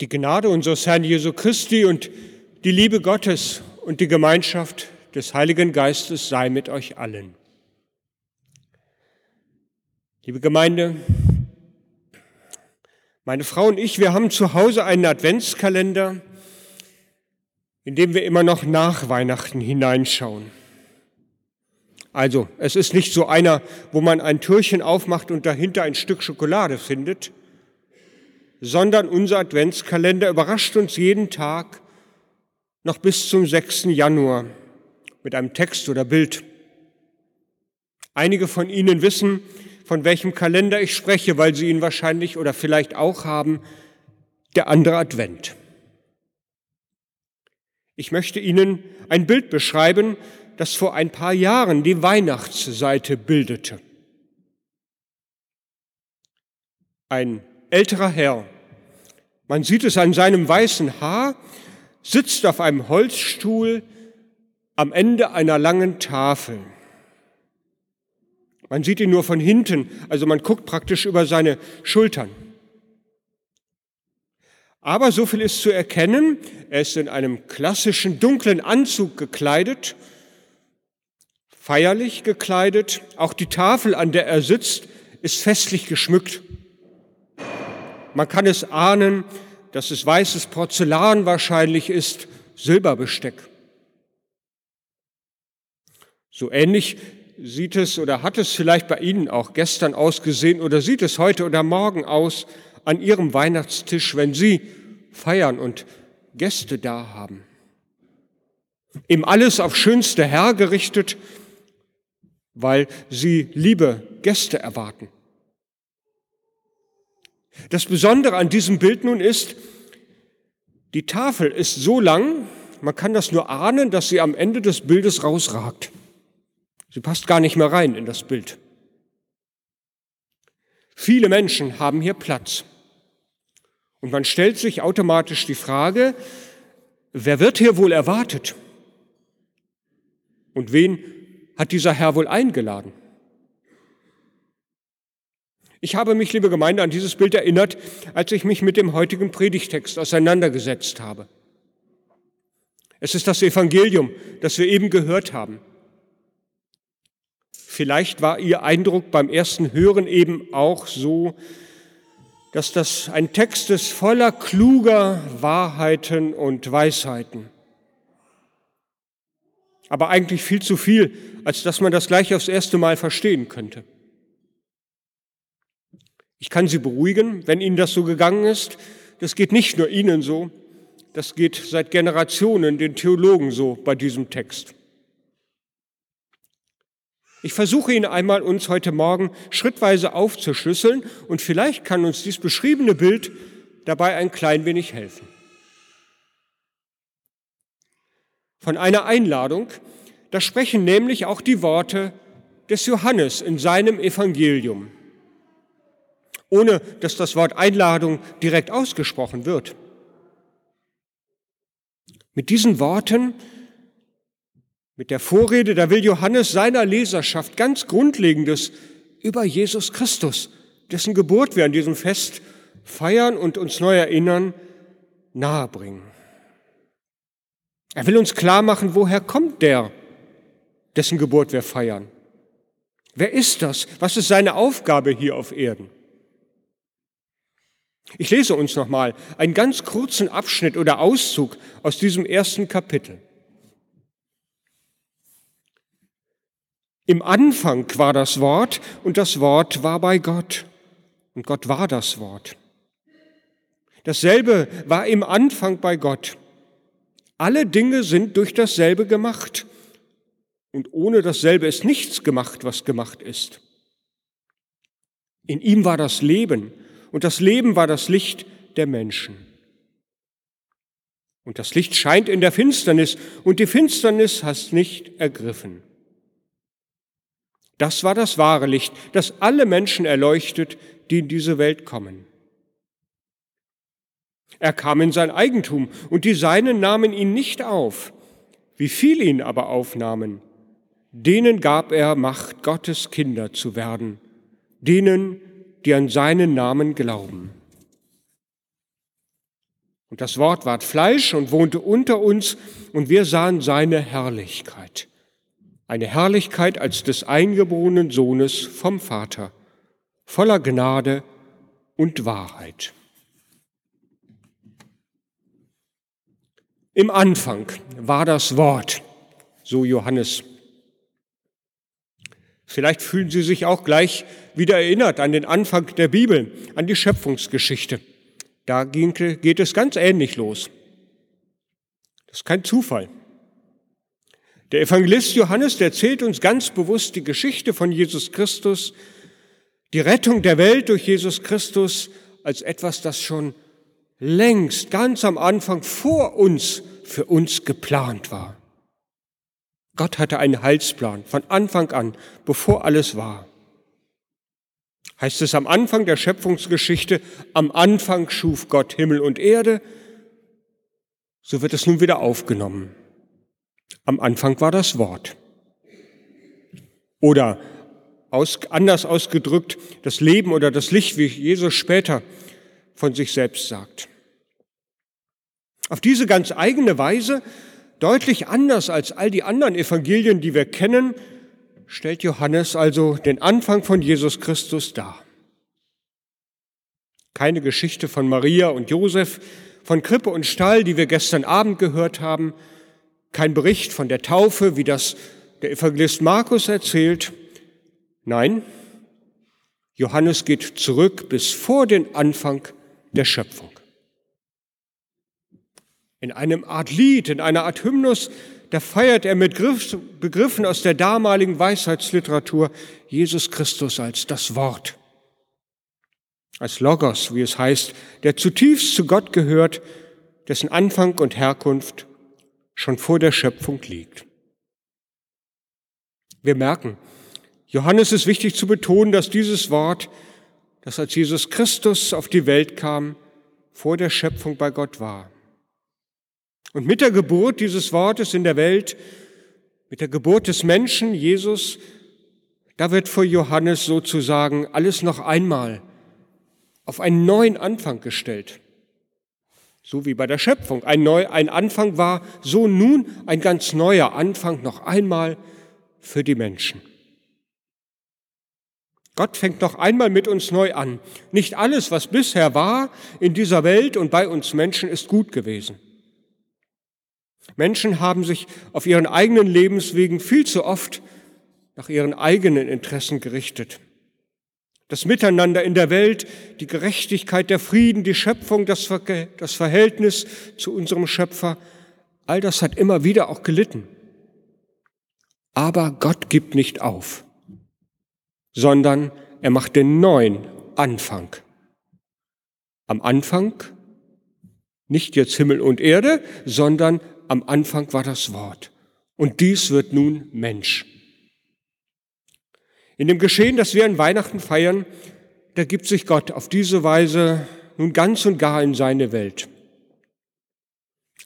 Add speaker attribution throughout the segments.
Speaker 1: Die Gnade unseres Herrn Jesu Christi und die Liebe Gottes und die Gemeinschaft des Heiligen Geistes sei mit euch allen. Liebe Gemeinde, meine Frau und ich, wir haben zu Hause einen Adventskalender, in dem wir immer noch nach Weihnachten hineinschauen. Also, es ist nicht so einer, wo man ein Türchen aufmacht und dahinter ein Stück Schokolade findet, sondern unser Adventskalender überrascht uns jeden Tag noch bis zum 6. Januar mit einem Text oder Bild. Einige von Ihnen wissen, von welchem Kalender ich spreche, weil Sie ihn wahrscheinlich oder vielleicht auch haben, der andere Advent. Ich möchte Ihnen ein Bild beschreiben, das vor ein paar Jahren die Weihnachtsseite bildete. Ein älterer Herr man sieht es an seinem weißen Haar, sitzt auf einem Holzstuhl am Ende einer langen Tafel. Man sieht ihn nur von hinten, also man guckt praktisch über seine Schultern. Aber so viel ist zu erkennen, er ist in einem klassischen dunklen Anzug gekleidet, feierlich gekleidet, auch die Tafel, an der er sitzt, ist festlich geschmückt. Man kann es ahnen, dass es weißes Porzellan wahrscheinlich ist, Silberbesteck. So ähnlich sieht es oder hat es vielleicht bei Ihnen auch gestern ausgesehen oder sieht es heute oder morgen aus an Ihrem Weihnachtstisch, wenn Sie feiern und Gäste da haben. Ihm alles auf schönste Herr gerichtet, weil Sie liebe Gäste erwarten. Das Besondere an diesem Bild nun ist, die Tafel ist so lang, man kann das nur ahnen, dass sie am Ende des Bildes rausragt. Sie passt gar nicht mehr rein in das Bild. Viele Menschen haben hier Platz. Und man stellt sich automatisch die Frage, wer wird hier wohl erwartet? Und wen hat dieser Herr wohl eingeladen? Ich habe mich, liebe Gemeinde, an dieses Bild erinnert, als ich mich mit dem heutigen Predigtext auseinandergesetzt habe. Es ist das Evangelium, das wir eben gehört haben. Vielleicht war Ihr Eindruck beim ersten Hören eben auch so, dass das ein Text ist voller kluger Wahrheiten und Weisheiten. Aber eigentlich viel zu viel, als dass man das gleich aufs erste Mal verstehen könnte. Ich kann Sie beruhigen, wenn Ihnen das so gegangen ist. Das geht nicht nur Ihnen so, das geht seit Generationen den Theologen so bei diesem Text. Ich versuche Ihnen einmal, uns heute Morgen schrittweise aufzuschlüsseln und vielleicht kann uns dies beschriebene Bild dabei ein klein wenig helfen. Von einer Einladung, da sprechen nämlich auch die Worte des Johannes in seinem Evangelium ohne dass das Wort Einladung direkt ausgesprochen wird. Mit diesen Worten, mit der Vorrede, da will Johannes seiner Leserschaft ganz Grundlegendes über Jesus Christus, dessen Geburt wir an diesem Fest feiern und uns neu erinnern, nahebringen. Er will uns klar machen, woher kommt der, dessen Geburt wir feiern. Wer ist das? Was ist seine Aufgabe hier auf Erden? Ich lese uns nochmal einen ganz kurzen Abschnitt oder Auszug aus diesem ersten Kapitel. Im Anfang war das Wort und das Wort war bei Gott und Gott war das Wort. Dasselbe war im Anfang bei Gott. Alle Dinge sind durch dasselbe gemacht und ohne dasselbe ist nichts gemacht, was gemacht ist. In ihm war das Leben und das Leben war das Licht der Menschen. Und das Licht scheint in der Finsternis und die Finsternis hast nicht ergriffen. Das war das wahre Licht, das alle Menschen erleuchtet, die in diese Welt kommen. Er kam in sein Eigentum und die Seinen nahmen ihn nicht auf. Wie viel ihn aber aufnahmen, denen gab er Macht, Gottes Kinder zu werden, denen, die an seinen Namen glauben. Und das Wort ward Fleisch und wohnte unter uns, und wir sahen seine Herrlichkeit. Eine Herrlichkeit als des eingeborenen Sohnes vom Vater, voller Gnade und Wahrheit. Im Anfang war das Wort, so Johannes. Vielleicht fühlen Sie sich auch gleich wieder erinnert an den Anfang der Bibel, an die Schöpfungsgeschichte. Da geht es ganz ähnlich los. Das ist kein Zufall. Der Evangelist Johannes erzählt uns ganz bewusst die Geschichte von Jesus Christus, die Rettung der Welt durch Jesus Christus als etwas, das schon längst ganz am Anfang vor uns für uns geplant war. Gott hatte einen Heilsplan von Anfang an, bevor alles war heißt es am Anfang der Schöpfungsgeschichte, am Anfang schuf Gott Himmel und Erde, so wird es nun wieder aufgenommen. Am Anfang war das Wort. Oder aus, anders ausgedrückt, das Leben oder das Licht, wie Jesus später von sich selbst sagt. Auf diese ganz eigene Weise, deutlich anders als all die anderen Evangelien, die wir kennen, stellt Johannes also den Anfang von Jesus Christus dar. Keine Geschichte von Maria und Josef, von Krippe und Stall, die wir gestern Abend gehört haben, kein Bericht von der Taufe, wie das der Evangelist Markus erzählt. Nein, Johannes geht zurück bis vor den Anfang der Schöpfung. In einem Art Lied, in einer Art Hymnus da feiert er mit Begriffen aus der damaligen Weisheitsliteratur Jesus Christus als das Wort, als Logos, wie es heißt, der zutiefst zu Gott gehört, dessen Anfang und Herkunft schon vor der Schöpfung liegt. Wir merken, Johannes ist wichtig zu betonen, dass dieses Wort, das als Jesus Christus auf die Welt kam, vor der Schöpfung bei Gott war. Und mit der Geburt dieses Wortes in der Welt, mit der Geburt des Menschen, Jesus, da wird vor Johannes sozusagen alles noch einmal auf einen neuen Anfang gestellt. So wie bei der Schöpfung ein, neu, ein Anfang war, so nun ein ganz neuer Anfang noch einmal für die Menschen. Gott fängt noch einmal mit uns neu an. Nicht alles, was bisher war in dieser Welt und bei uns Menschen, ist gut gewesen. Menschen haben sich auf ihren eigenen Lebenswegen viel zu oft nach ihren eigenen Interessen gerichtet. Das Miteinander in der Welt, die Gerechtigkeit, der Frieden, die Schöpfung, das, Ver das Verhältnis zu unserem Schöpfer, all das hat immer wieder auch gelitten. Aber Gott gibt nicht auf, sondern er macht den neuen Anfang. Am Anfang nicht jetzt Himmel und Erde, sondern am Anfang war das Wort. Und dies wird nun Mensch. In dem Geschehen, das wir an Weihnachten feiern, da gibt sich Gott auf diese Weise nun ganz und gar in seine Welt.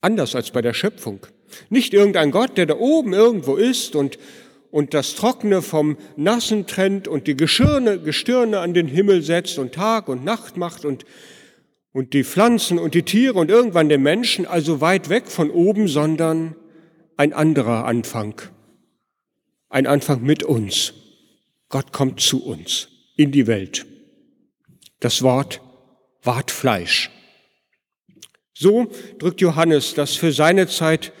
Speaker 1: Anders als bei der Schöpfung. Nicht irgendein Gott, der da oben irgendwo ist und, und das Trockene vom Nassen trennt und die Geschirne, Gestirne an den Himmel setzt und Tag und Nacht macht und und die Pflanzen und die Tiere und irgendwann den Menschen, also weit weg von oben, sondern ein anderer Anfang. Ein Anfang mit uns. Gott kommt zu uns in die Welt. Das Wort ward Fleisch. So drückt Johannes das für seine Zeit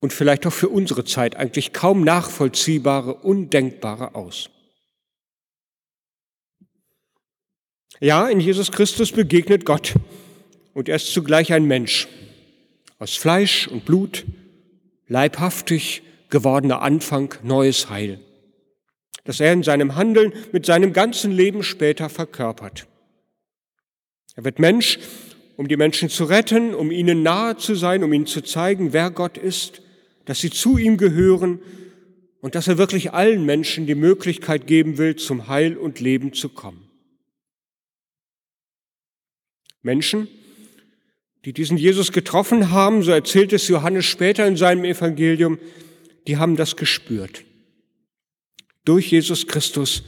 Speaker 1: und vielleicht auch für unsere Zeit eigentlich kaum nachvollziehbare, undenkbare aus. Ja, in Jesus Christus begegnet Gott und er ist zugleich ein Mensch. Aus Fleisch und Blut, leibhaftig gewordener Anfang, neues Heil, das er in seinem Handeln mit seinem ganzen Leben später verkörpert. Er wird Mensch, um die Menschen zu retten, um ihnen nahe zu sein, um ihnen zu zeigen, wer Gott ist, dass sie zu ihm gehören und dass er wirklich allen Menschen die Möglichkeit geben will, zum Heil und Leben zu kommen. Menschen, die diesen Jesus getroffen haben, so erzählt es Johannes später in seinem Evangelium, die haben das gespürt. Durch Jesus Christus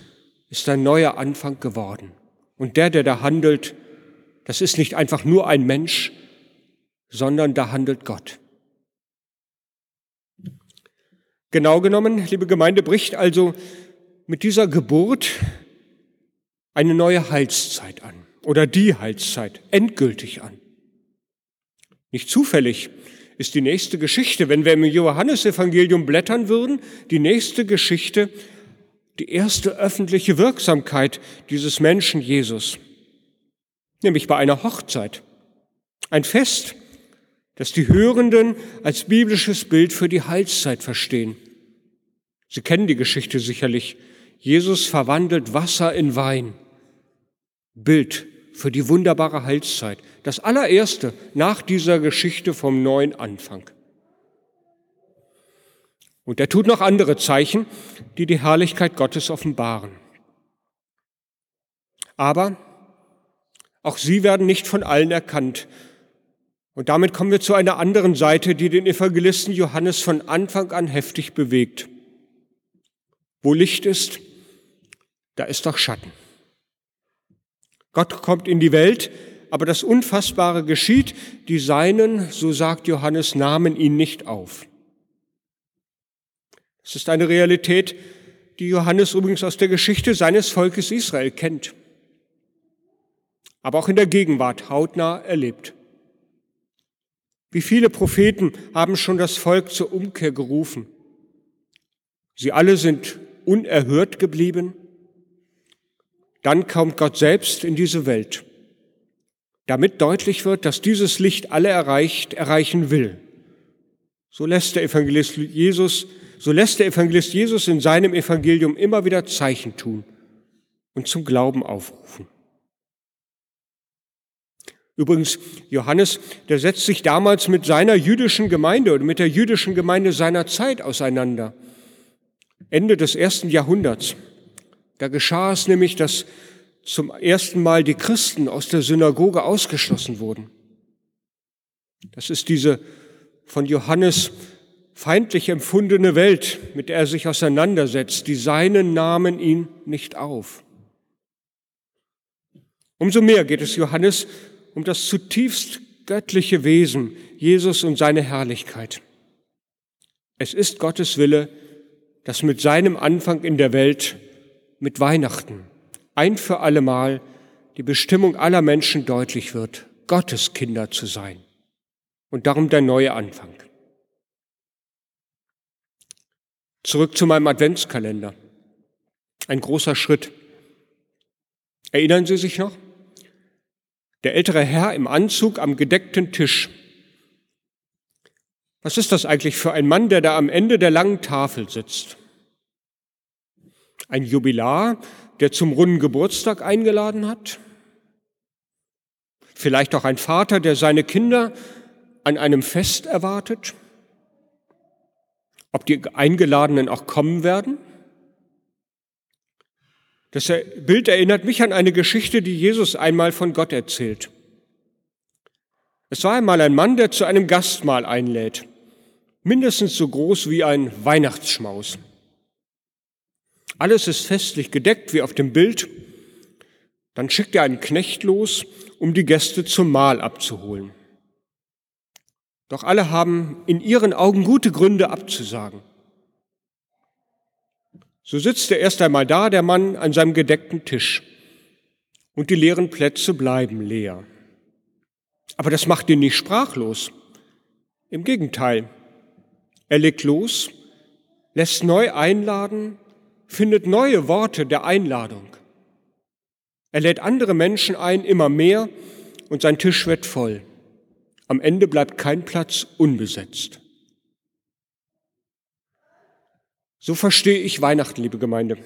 Speaker 1: ist ein neuer Anfang geworden. Und der, der da handelt, das ist nicht einfach nur ein Mensch, sondern da handelt Gott. Genau genommen, liebe Gemeinde, bricht also mit dieser Geburt eine neue Heilszeit an oder die Heilszeit endgültig an. Nicht zufällig ist die nächste Geschichte, wenn wir im Johannesevangelium blättern würden, die nächste Geschichte die erste öffentliche Wirksamkeit dieses Menschen Jesus, nämlich bei einer Hochzeit. Ein Fest, das die Hörenden als biblisches Bild für die Heilszeit verstehen. Sie kennen die Geschichte sicherlich. Jesus verwandelt Wasser in Wein. Bild für die wunderbare Heilszeit. Das allererste nach dieser Geschichte vom neuen Anfang. Und er tut noch andere Zeichen, die die Herrlichkeit Gottes offenbaren. Aber auch sie werden nicht von allen erkannt. Und damit kommen wir zu einer anderen Seite, die den Evangelisten Johannes von Anfang an heftig bewegt. Wo Licht ist, da ist doch Schatten. Gott kommt in die Welt, aber das Unfassbare geschieht, die Seinen, so sagt Johannes, nahmen ihn nicht auf. Es ist eine Realität, die Johannes übrigens aus der Geschichte seines Volkes Israel kennt, aber auch in der Gegenwart hautnah erlebt. Wie viele Propheten haben schon das Volk zur Umkehr gerufen? Sie alle sind unerhört geblieben. Dann kommt Gott selbst in diese Welt, damit deutlich wird, dass dieses Licht alle erreicht, erreichen will. So lässt der Evangelist Jesus so lässt der Evangelist Jesus in seinem Evangelium immer wieder Zeichen tun und zum Glauben aufrufen. Übrigens, Johannes, der setzt sich damals mit seiner jüdischen Gemeinde oder mit der jüdischen Gemeinde seiner Zeit auseinander. Ende des ersten Jahrhunderts. Da geschah es nämlich, dass zum ersten Mal die Christen aus der Synagoge ausgeschlossen wurden. Das ist diese von Johannes feindlich empfundene Welt, mit der er sich auseinandersetzt, die Seinen nahmen ihn nicht auf. Umso mehr geht es Johannes um das zutiefst göttliche Wesen, Jesus und seine Herrlichkeit. Es ist Gottes Wille, dass mit seinem Anfang in der Welt, mit Weihnachten, ein für allemal die Bestimmung aller Menschen deutlich wird, Gottes Kinder zu sein. Und darum der neue Anfang. Zurück zu meinem Adventskalender. Ein großer Schritt. Erinnern Sie sich noch? Der ältere Herr im Anzug am gedeckten Tisch. Was ist das eigentlich für ein Mann, der da am Ende der langen Tafel sitzt? Ein Jubilar, der zum runden Geburtstag eingeladen hat? Vielleicht auch ein Vater, der seine Kinder an einem Fest erwartet? ob die Eingeladenen auch kommen werden. Das Bild erinnert mich an eine Geschichte, die Jesus einmal von Gott erzählt. Es war einmal ein Mann, der zu einem Gastmahl einlädt, mindestens so groß wie ein Weihnachtsschmaus. Alles ist festlich gedeckt wie auf dem Bild. Dann schickt er einen Knecht los, um die Gäste zum Mahl abzuholen. Doch alle haben in ihren Augen gute Gründe abzusagen. So sitzt er erst einmal da, der Mann, an seinem gedeckten Tisch. Und die leeren Plätze bleiben leer. Aber das macht ihn nicht sprachlos. Im Gegenteil. Er legt los, lässt neu einladen, findet neue Worte der Einladung. Er lädt andere Menschen ein, immer mehr, und sein Tisch wird voll. Am Ende bleibt kein Platz unbesetzt. So verstehe ich Weihnachten, liebe Gemeinde.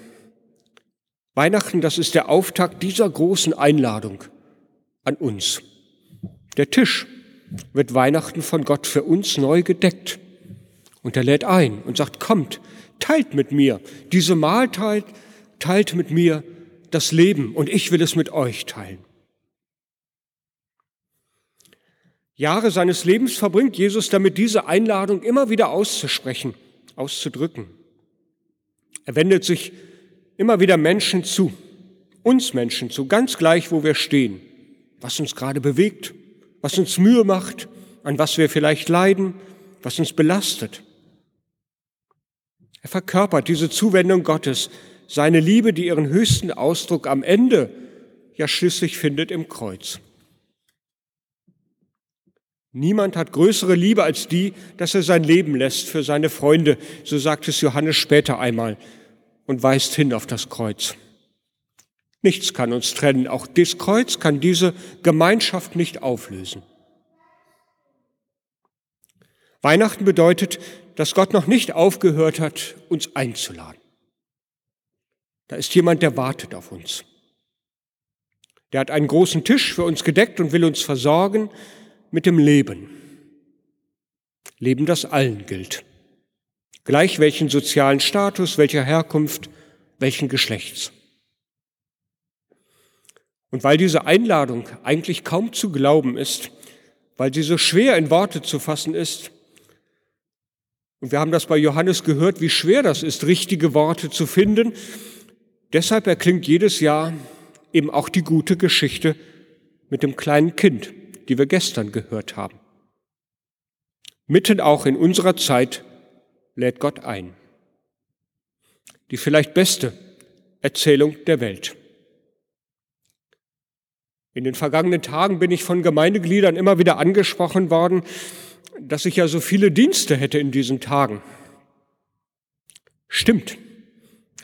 Speaker 1: Weihnachten, das ist der Auftakt dieser großen Einladung an uns. Der Tisch wird Weihnachten von Gott für uns neu gedeckt. Und er lädt ein und sagt, kommt, teilt mit mir diese Mahlzeit, teilt mit mir das Leben und ich will es mit euch teilen. Jahre seines Lebens verbringt Jesus damit, diese Einladung immer wieder auszusprechen, auszudrücken. Er wendet sich immer wieder Menschen zu, uns Menschen zu, ganz gleich, wo wir stehen, was uns gerade bewegt, was uns Mühe macht, an was wir vielleicht leiden, was uns belastet. Er verkörpert diese Zuwendung Gottes, seine Liebe, die ihren höchsten Ausdruck am Ende ja schließlich findet im Kreuz. Niemand hat größere Liebe als die, dass er sein Leben lässt für seine Freunde, so sagt es Johannes später einmal und weist hin auf das Kreuz. Nichts kann uns trennen, auch das Kreuz kann diese Gemeinschaft nicht auflösen. Weihnachten bedeutet, dass Gott noch nicht aufgehört hat, uns einzuladen. Da ist jemand, der wartet auf uns. Der hat einen großen Tisch für uns gedeckt und will uns versorgen mit dem Leben. Leben, das allen gilt. Gleich welchen sozialen Status, welcher Herkunft, welchen Geschlechts. Und weil diese Einladung eigentlich kaum zu glauben ist, weil sie so schwer in Worte zu fassen ist, und wir haben das bei Johannes gehört, wie schwer das ist, richtige Worte zu finden, deshalb erklingt jedes Jahr eben auch die gute Geschichte mit dem kleinen Kind, die wir gestern gehört haben. Mitten auch in unserer Zeit lädt Gott ein. Die vielleicht beste Erzählung der Welt. In den vergangenen Tagen bin ich von Gemeindegliedern immer wieder angesprochen worden, dass ich ja so viele Dienste hätte in diesen Tagen. Stimmt.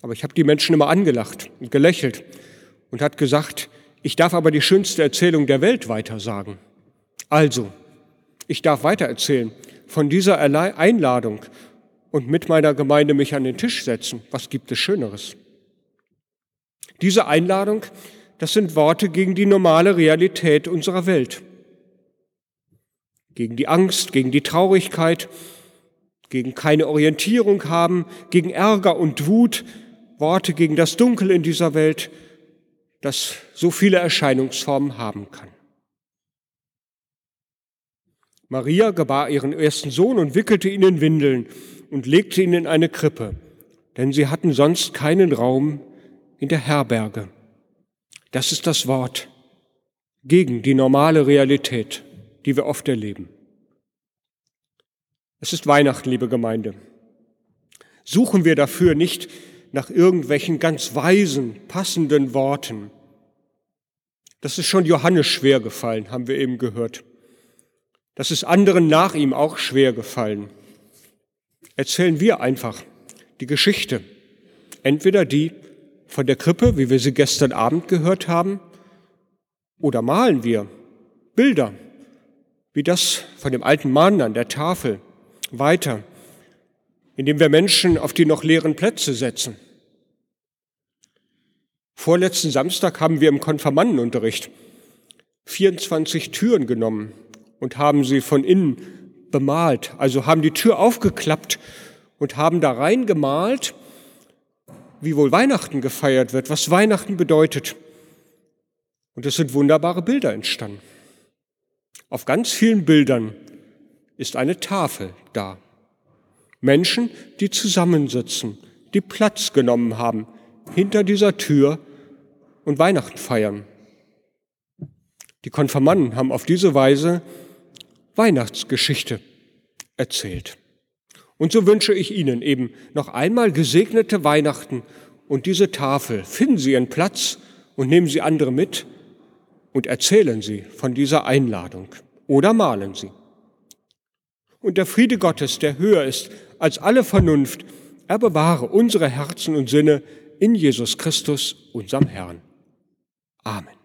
Speaker 1: Aber ich habe die Menschen immer angelacht und gelächelt und hat gesagt, ich darf aber die schönste Erzählung der Welt weitersagen. Also, ich darf weitererzählen von dieser Einladung und mit meiner Gemeinde mich an den Tisch setzen. Was gibt es Schöneres? Diese Einladung, das sind Worte gegen die normale Realität unserer Welt. Gegen die Angst, gegen die Traurigkeit, gegen keine Orientierung haben, gegen Ärger und Wut, Worte gegen das Dunkel in dieser Welt, das so viele Erscheinungsformen haben kann. Maria gebar ihren ersten Sohn und wickelte ihn in Windeln und legte ihn in eine Krippe, denn sie hatten sonst keinen Raum in der Herberge. Das ist das Wort gegen die normale Realität, die wir oft erleben. Es ist Weihnachten, liebe Gemeinde. Suchen wir dafür nicht nach irgendwelchen ganz weisen, passenden Worten. Das ist schon Johannes schwer gefallen, haben wir eben gehört. Das ist anderen nach ihm auch schwer gefallen. Erzählen wir einfach die Geschichte. Entweder die von der Krippe, wie wir sie gestern Abend gehört haben, oder malen wir Bilder, wie das von dem alten Mann an der Tafel, weiter, indem wir Menschen auf die noch leeren Plätze setzen. Vorletzten Samstag haben wir im Konfirmandenunterricht 24 Türen genommen und haben sie von innen bemalt. Also haben die Tür aufgeklappt und haben da rein gemalt, wie wohl Weihnachten gefeiert wird, was Weihnachten bedeutet. Und es sind wunderbare Bilder entstanden. Auf ganz vielen Bildern ist eine Tafel da. Menschen, die zusammensitzen, die Platz genommen haben hinter dieser Tür und Weihnachten feiern. Die Konfirmanden haben auf diese Weise Weihnachtsgeschichte erzählt. Und so wünsche ich Ihnen eben noch einmal gesegnete Weihnachten und diese Tafel. Finden Sie Ihren Platz und nehmen Sie andere mit und erzählen Sie von dieser Einladung oder malen Sie. Und der Friede Gottes, der höher ist als alle Vernunft, er bewahre unsere Herzen und Sinne in Jesus Christus, unserem Herrn. Amen.